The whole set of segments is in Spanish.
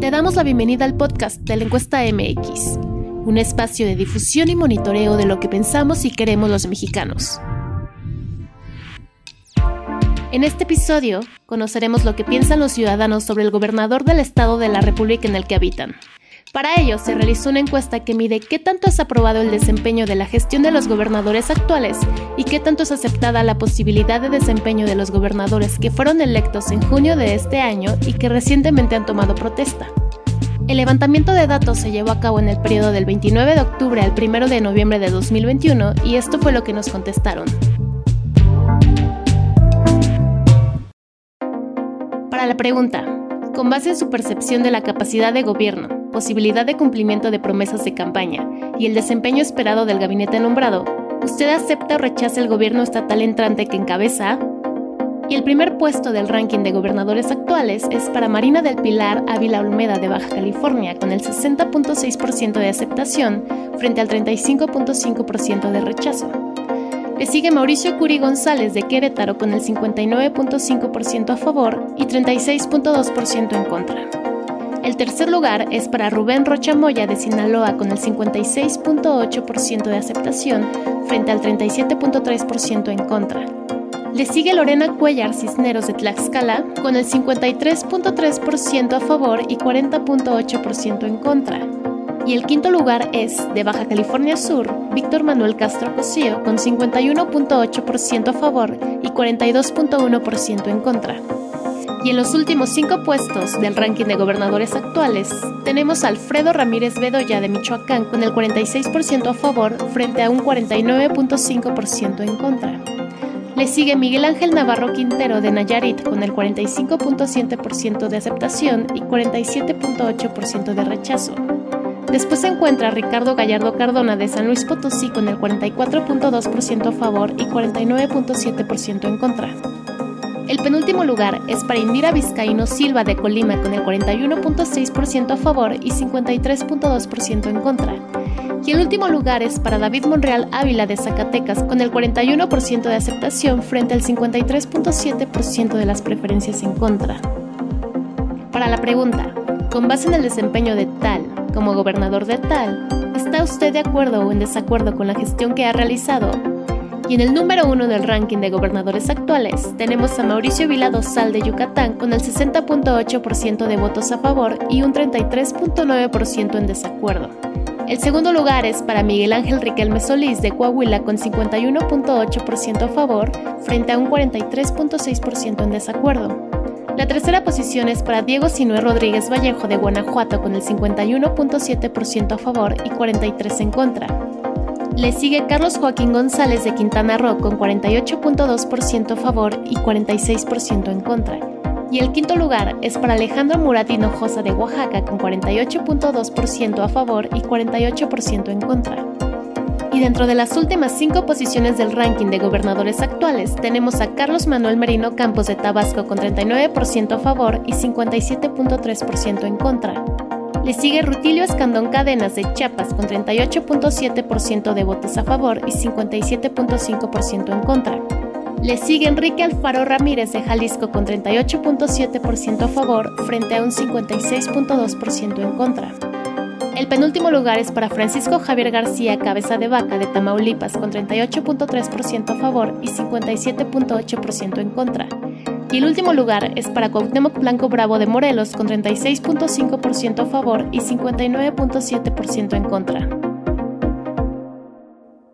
Te damos la bienvenida al podcast de la encuesta MX, un espacio de difusión y monitoreo de lo que pensamos y queremos los mexicanos. En este episodio conoceremos lo que piensan los ciudadanos sobre el gobernador del estado de la República en el que habitan. Para ello se realizó una encuesta que mide qué tanto es aprobado el desempeño de la gestión de los gobernadores actuales y qué tanto es aceptada la posibilidad de desempeño de los gobernadores que fueron electos en junio de este año y que recientemente han tomado protesta. El levantamiento de datos se llevó a cabo en el periodo del 29 de octubre al 1 de noviembre de 2021 y esto fue lo que nos contestaron. Para la pregunta, con base en su percepción de la capacidad de gobierno, posibilidad de cumplimiento de promesas de campaña y el desempeño esperado del gabinete nombrado, ¿usted acepta o rechaza el gobierno estatal entrante que encabeza? Y el primer puesto del ranking de gobernadores actuales es para Marina del Pilar Ávila Olmeda de Baja California, con el 60.6% de aceptación frente al 35.5% de rechazo. Le sigue Mauricio Curi González de Querétaro con el 59.5% a favor y 36.2% en contra. El tercer lugar es para Rubén Rocha Moya de Sinaloa con el 56.8% de aceptación frente al 37.3% en contra. Le sigue Lorena Cuellar Cisneros de Tlaxcala con el 53.3% a favor y 40.8% en contra. Y el quinto lugar es, de Baja California Sur, Víctor Manuel Castro Cosío, con 51.8% a favor y 42.1% en contra. Y en los últimos cinco puestos del ranking de gobernadores actuales, tenemos a Alfredo Ramírez Bedoya de Michoacán con el 46% a favor frente a un 49.5% en contra. Le sigue Miguel Ángel Navarro Quintero de Nayarit con el 45.7% de aceptación y 47.8% de rechazo. Después se encuentra Ricardo Gallardo Cardona de San Luis Potosí con el 44.2% a favor y 49.7% en contra. El penúltimo lugar es para Indira Vizcaíno Silva de Colima con el 41.6% a favor y 53.2% en contra. Y el último lugar es para David Monreal Ávila de Zacatecas con el 41% de aceptación frente al 53.7% de las preferencias en contra. Para la pregunta, con base en el desempeño de tal como gobernador de tal, ¿está usted de acuerdo o en desacuerdo con la gestión que ha realizado? Y en el número uno del ranking de gobernadores actuales tenemos a Mauricio Vila Dosal de Yucatán con el 60.8% de votos a favor y un 33.9% en desacuerdo. El segundo lugar es para Miguel Ángel Riquelme Solís de Coahuila con 51.8% a favor frente a un 43.6% en desacuerdo. La tercera posición es para Diego Sinué Rodríguez Vallejo de Guanajuato con el 51.7% a favor y 43% en contra. Le sigue Carlos Joaquín González de Quintana Roo con 48.2% a favor y 46% en contra. Y el quinto lugar es para Alejandro Murat Hinojosa de Oaxaca con 48.2% a favor y 48% en contra. Y dentro de las últimas cinco posiciones del ranking de gobernadores actuales tenemos a Carlos Manuel Merino Campos de Tabasco con 39% a favor y 57.3% en contra. Le sigue Rutilio Escandón Cadenas de Chiapas con 38.7% de votos a favor y 57.5% en contra. Le sigue Enrique Alfaro Ramírez de Jalisco con 38.7% a favor frente a un 56.2% en contra. El penúltimo lugar es para Francisco Javier García Cabeza de Vaca de Tamaulipas con 38.3% a favor y 57.8% en contra. Y el último lugar es para Cuauhtémoc Blanco Bravo de Morelos con 36.5% a favor y 59.7% en contra.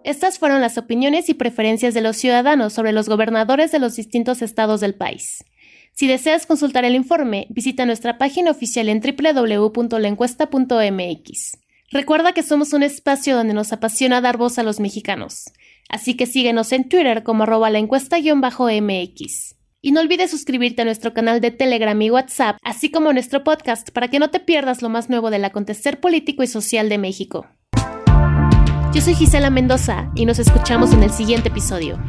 Estas fueron las opiniones y preferencias de los ciudadanos sobre los gobernadores de los distintos estados del país. Si deseas consultar el informe, visita nuestra página oficial en www.laencuesta.mx. Recuerda que somos un espacio donde nos apasiona dar voz a los mexicanos, así que síguenos en Twitter como arroba la encuesta-mx. Y no olvides suscribirte a nuestro canal de Telegram y WhatsApp, así como a nuestro podcast, para que no te pierdas lo más nuevo del acontecer político y social de México. Yo soy Gisela Mendoza y nos escuchamos en el siguiente episodio.